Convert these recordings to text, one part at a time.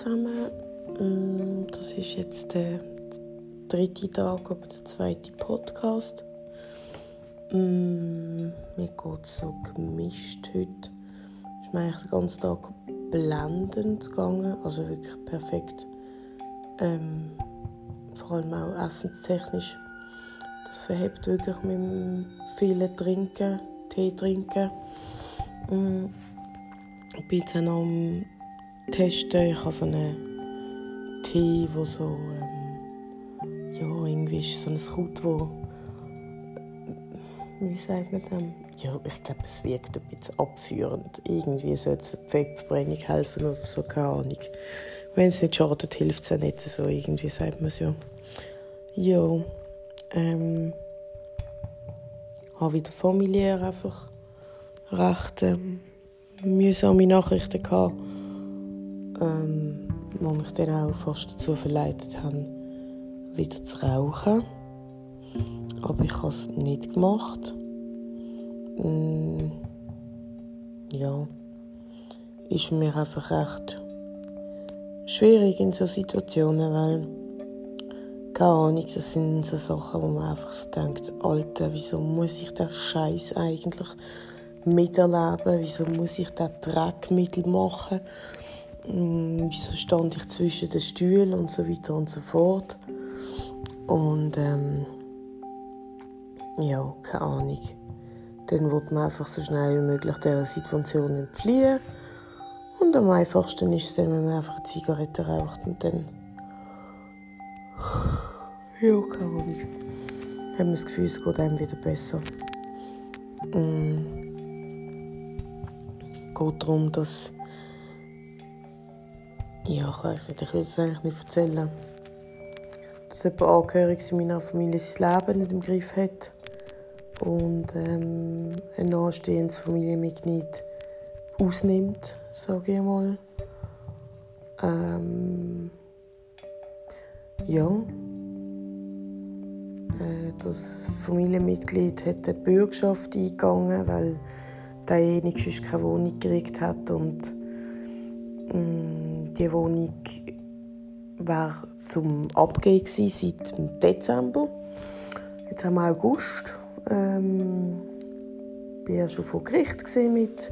zusammen. Mm, das ist jetzt der dritte Tag, aber der zweite Podcast. Mm, mir geht es so gemischt heute. Ist mir eigentlich den ganzen Tag blendend gegangen, also wirklich perfekt. Ähm, vor allem auch essenstechnisch. Das verhebt wirklich mit dem vielen Trinken, Tee trinken. Mm, ich bin jetzt auch noch am Testen. Ich habe so einen Tee, wo so ähm, ja, irgendwie ist so ein Kraut, wo wie sagt man dem? Ja, ich glaube, es wirkt ein bisschen abführend. Irgendwie soll es für die Fettverbrennung helfen oder so, keine Ahnung. Wenn es nicht schadet, hilft es ja nicht so. Irgendwie sagt man es ja. Ja, ähm, habe wieder familiär einfach recht ähm, mühsame Nachrichten gehabt, ähm, die mich dann auch fast dazu verleitet haben, wieder zu rauchen. Aber ich habe es nicht gemacht. Mm, ja, ist mir einfach recht schwierig in so Situationen, weil keine Ahnung, das sind so Sachen, wo man einfach so denkt, Alter, wieso muss ich den Scheiß eigentlich miterleben? Wieso muss ich den Dreck mitmachen? Mm, wieso stand ich zwischen den Stühlen und so weiter und so fort? Und ähm, ja, keine Ahnung. Dann wird man einfach so schnell wie möglich dieser Situation entfliehen. Und am einfachsten ist es dann, wenn man einfach eine Zigarette raucht und dann. Ja, keine Ahnung. Haben wir das Gefühl, es geht einem wieder besser. Mm. Geht darum, dass. Ja, ich weiß nicht, ich will es eigentlich nicht erzählen. Dass jemand Angehöriges in meiner Familie sein Leben nicht im Griff hat und ähm, ein nahestehendes Familienmitglied ausnimmt, sage ich mal. Ähm, ja. Äh, das Familienmitglied hat eine Bürgschaft eingegangen, weil derjenige sonst keine Wohnung gekriegt hat und ähm, die Wohnung war zum Abgehen seit Dezember. Jetzt haben wir August ähm, war ja schon vor Gericht mit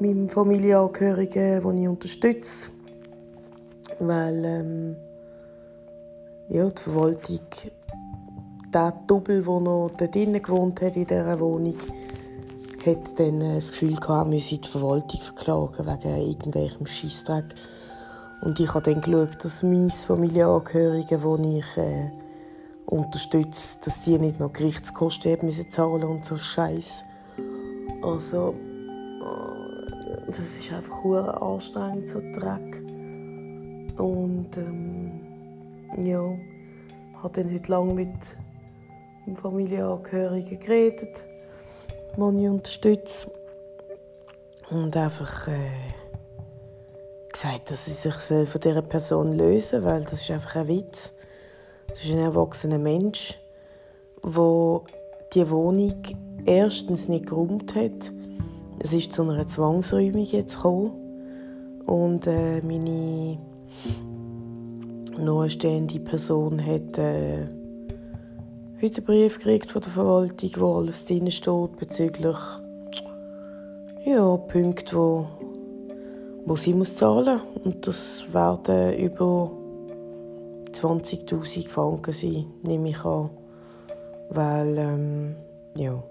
meinem Familienangehörigen, den ich unterstütze. Weil ähm, ja, die Verwaltung, der Doppel, der noch dort drinnen gewohnt hat in dieser Wohnung, hat dann das Gefühl gehabt, er müsse die Verwaltung verklagen wegen irgendwelchem Scheissdreck. Und ich habe dann geschaut, dass meine Familienangehörigen, die ich äh, unterstützt, dass die nicht noch Gerichtskosten haben müssen zahlen und so Scheiß. Also äh, das ist einfach hure anstrengend so Dreck. Und ähm, ja, habe dann heute lange mit Familienangehörigen geredet, die ich unterstütze. Und einfach äh, gesagt, dass sie sich von dieser Person lösen weil das ist einfach ein Witz. Das ist ein erwachsener Mensch, der die Wohnung erstens nicht geräumt hat. Es ist zu einer Zwangsräumung jetzt gekommen. Und äh, meine nahestehende Person hat äh, heute einen Brief gekriegt von der Verwaltung, wo alles drin steht bezüglich ja, Punkte, wo, wo sie muss zahlen muss. Und das werden über 20.000 Franken sein, nehme ich an. Weil, ähm, ja,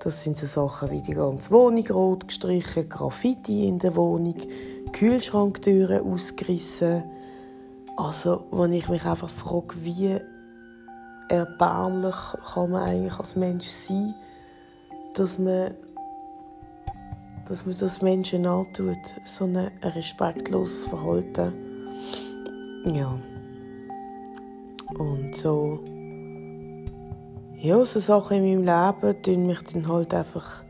das sind so Sachen wie die ganze Wohnung rot gestrichen, Graffiti in der Wohnung, Kühlschranktüren ausgerissen. Also, wenn ich mich einfach frage, wie erbärmlich kann man eigentlich als Mensch sein, dass man, dass man das Menschen antut, so ein respektloses Verhalten. Ja. Und so, ja, so Sachen in meinem Leben tun mich dann halt einfach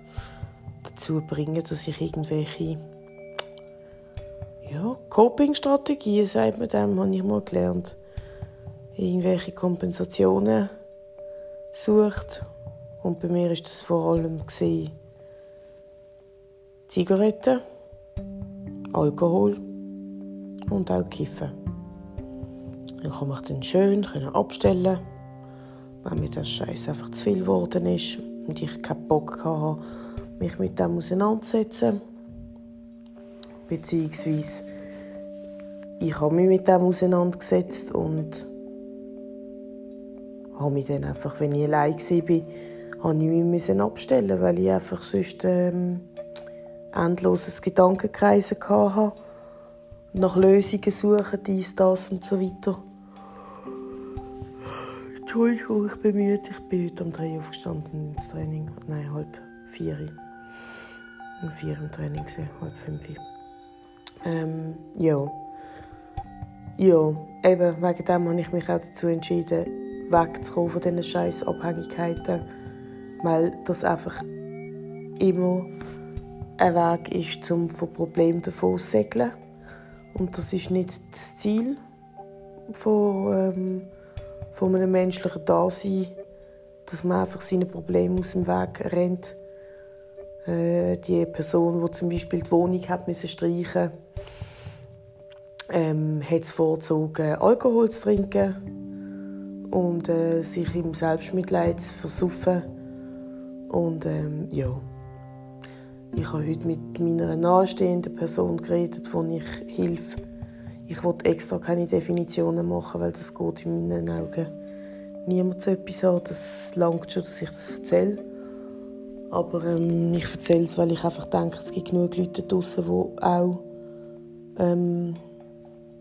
dazu bringen, dass ich irgendwelche ja, Coping-Strategien, sagt man dem, habe ich mal gelernt. Irgendwelche Kompensationen sucht. Und bei mir ist das vor allem Zigaretten, Alkohol und auch kiffen. Dann kann man dann schön abstellen, wenn mir der Scheiß einfach zu viel geworden ist und ich keinen Bock hatte, mich mit dem auseinanderzusetzen. Beziehungsweise ich habe mich mit dem auseinandergesetzt und habe mich dann einfach, wenn ich allein war, habe ich mich abstellen weil ich einfach sonst ähm, endloses Gedankenkreisen hatte. Nach Lösungen suchen, dies, das und so weiter. Entschuldigung, ich bin müde. Ich bin heute um drei aufgestanden ins Training. Nein, halb vier. Um vier im Training, halb fünf. Ähm, ja. Ja, eben wegen dem habe ich mich auch dazu entschieden, wegzukommen von diesen scheiß Abhängigkeiten. Weil das einfach immer ein Weg ist, um von Problemen davon zu segeln. Und das ist nicht das Ziel von, ähm, von einem menschlichen Dasein, dass man einfach seine Probleme aus dem Weg rennt. Äh, die Person, die zum Beispiel die Wohnung hat müssen streichen ähm, hat es vorgezogen, Alkohol zu trinken und äh, sich im Selbstmitleid zu versuffen. Und ähm, ja, ich habe heute mit meiner nahestehenden Person geredet, wo ich hilf. Ich wollte extra keine Definitionen machen, weil das geht in meinen Augen niemand so etwas an. Das langt schon, dass ich das erzähle. Aber ähm, ich erzähle es, weil ich einfach denke, es gibt genug Leute draußen, die auch ähm,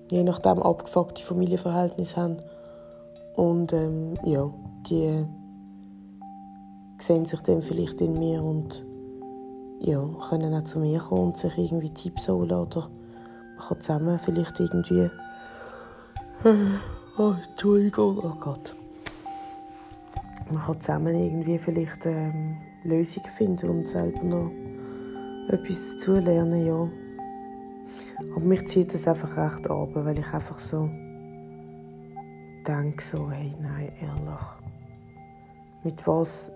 je nachdem abgefuckte Familienverhältnisse haben. Und ähm, ja, die sehen sich dann vielleicht in mir und ja, können auch zu mir kommen und sich irgendwie Tipps holen oder man kann zusammen vielleicht irgendwie oh, Entschuldigung, oh Gott man kann zusammen irgendwie vielleicht ähm, Lösungen finden und selber noch etwas dazu lernen, ja. Aber mich zieht das einfach recht ab, weil ich einfach so denke, so, hey, nein, ehrlich, mit was,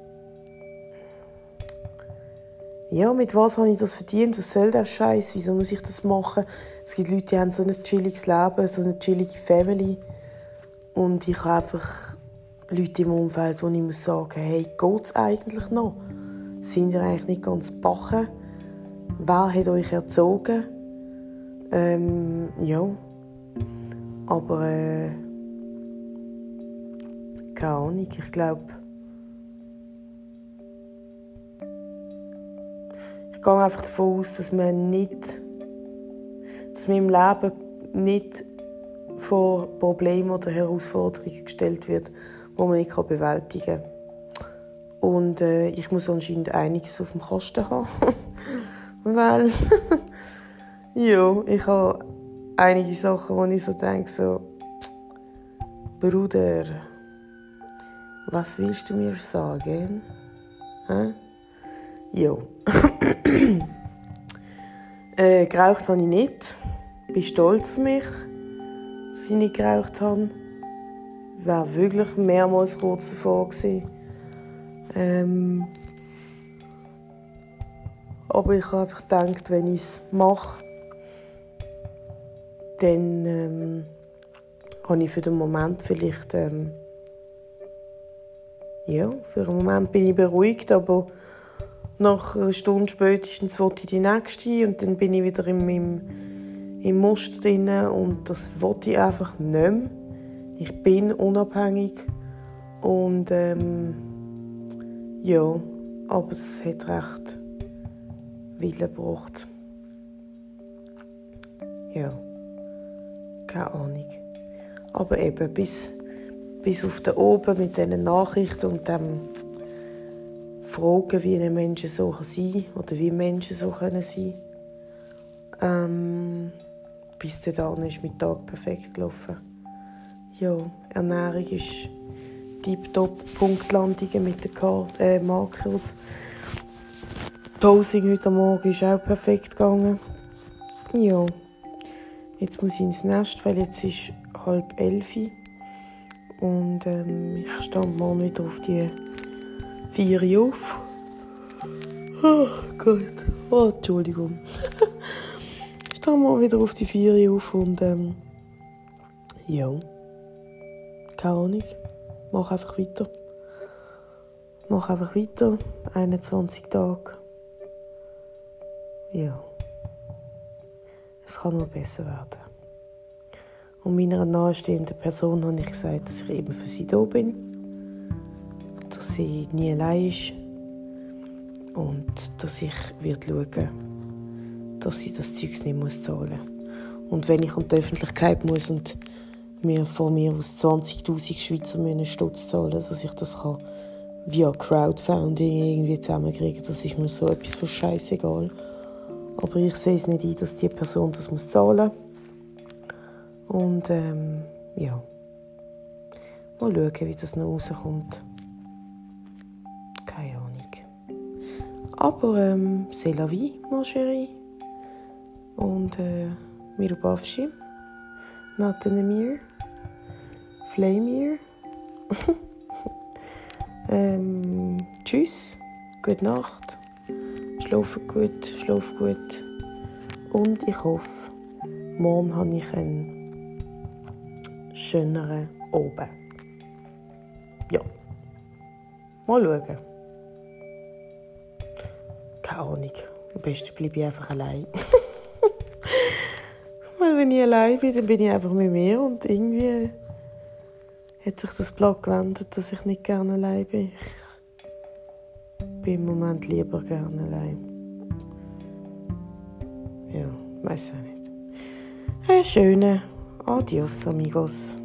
ja, mit was habe ich das verdient, was soll der Scheiß, wieso muss ich das machen? Es gibt Leute, die haben so ein chilliges Leben, so eine chillige Family und ich habe einfach Leute im Umfeld, wo ich muss sagen, hey, geht es eigentlich noch? Sind ihr eigentlich nicht ganz bachen? Wer hat euch erzogen? Ähm, ja. Aber, äh, keine Ahnung, ich glaube, ich gehe einfach davon aus, dass man nicht, dass man im Leben nicht vor Problemen oder Herausforderungen gestellt wird, die man nicht bewältigen kann. Und äh, ich muss anscheinend einiges auf dem Kasten haben. Weil Ja, ich habe einige Sachen, wo ich so denke, so, Bruder, was willst du mir sagen? Hä? Ja. äh, geraucht habe ich nicht. Ich bin stolz auf mich, dass ich nicht geraucht habe. Ich war wirklich mehrmals kurz davor. Gewesen. Ähm, aber ich habe einfach gedacht, wenn ich es mache, dann ähm, habe ich für den Moment vielleicht ähm, ja, für einen Moment bin ich beruhigt, aber nach einer Stunde spätestens wollte ich die nächste und dann bin ich wieder im, im, im Muster drin und das wollte ich einfach nicht mehr. Ich bin unabhängig und ähm, ja, aber es hat recht Willen gebraucht. Ja keine Ahnung. Aber eben bis, bis auf den oben mit diesen Nachrichten und dem Fragen, wie ein Mensch so sein kann oder wie Menschen so können sein ähm, bis dann ist mein Tag perfekt gelaufen. Ja, Ernährung ist tiptop, Punktlandungen mit den äh, Makros. Posing heute Morgen ist auch perfekt gegangen. Ja. Jetzt muss ich ins Nest, weil jetzt ist halb elf. Und ähm, ich stehe morgen wieder auf die vier auf. Oh Gott. Oh, Entschuldigung. ich habe mal wieder auf die Vier auf und ähm, ja, keine Ahnung, mach einfach weiter. Mach einfach weiter, 21 Tage. Ja, es kann nur besser werden. Und meiner nahestehenden Person habe ich gesagt, dass ich eben für sie da bin, dass sie nie allein ist und dass ich wird schauen, dass sie das Zeug nicht muss zahlen muss. Und wenn ich an die Öffentlichkeit muss und mir von mir aus 20'000 Schweizer einen Stutz zahlen, dass ich das kann via Crowdfunding irgendwie zusammenkriegen, das ist mir so etwas von scheißegal. Aber ich sehe es nicht ein, dass die Person das muss zahlen muss. Und ähm, ja, mal schauen, wie das noch rauskommt. Keine Ahnung. Aber ähm, c'est la vie, mon chéri. Und äh, Mirubavshi, Natenemir, Flamir. ähm, tschüss, gute Nacht, schlafe gut, schlaf gut. Und ich hoffe, morgen habe ich einen schöneren Oben. Ja, mal schauen. Keine Ahnung. Am besten bleibe ich einfach allein. Weil wenn ich allein bin, dann bin ich einfach mit mir und irgendwie hat sich das Blatt gewendet, dass ich nicht gerne allein bin. Ich bin im Moment lieber gerne allein. Ja, weiß auch nicht. Ein schöner Oh, Adiós amigos.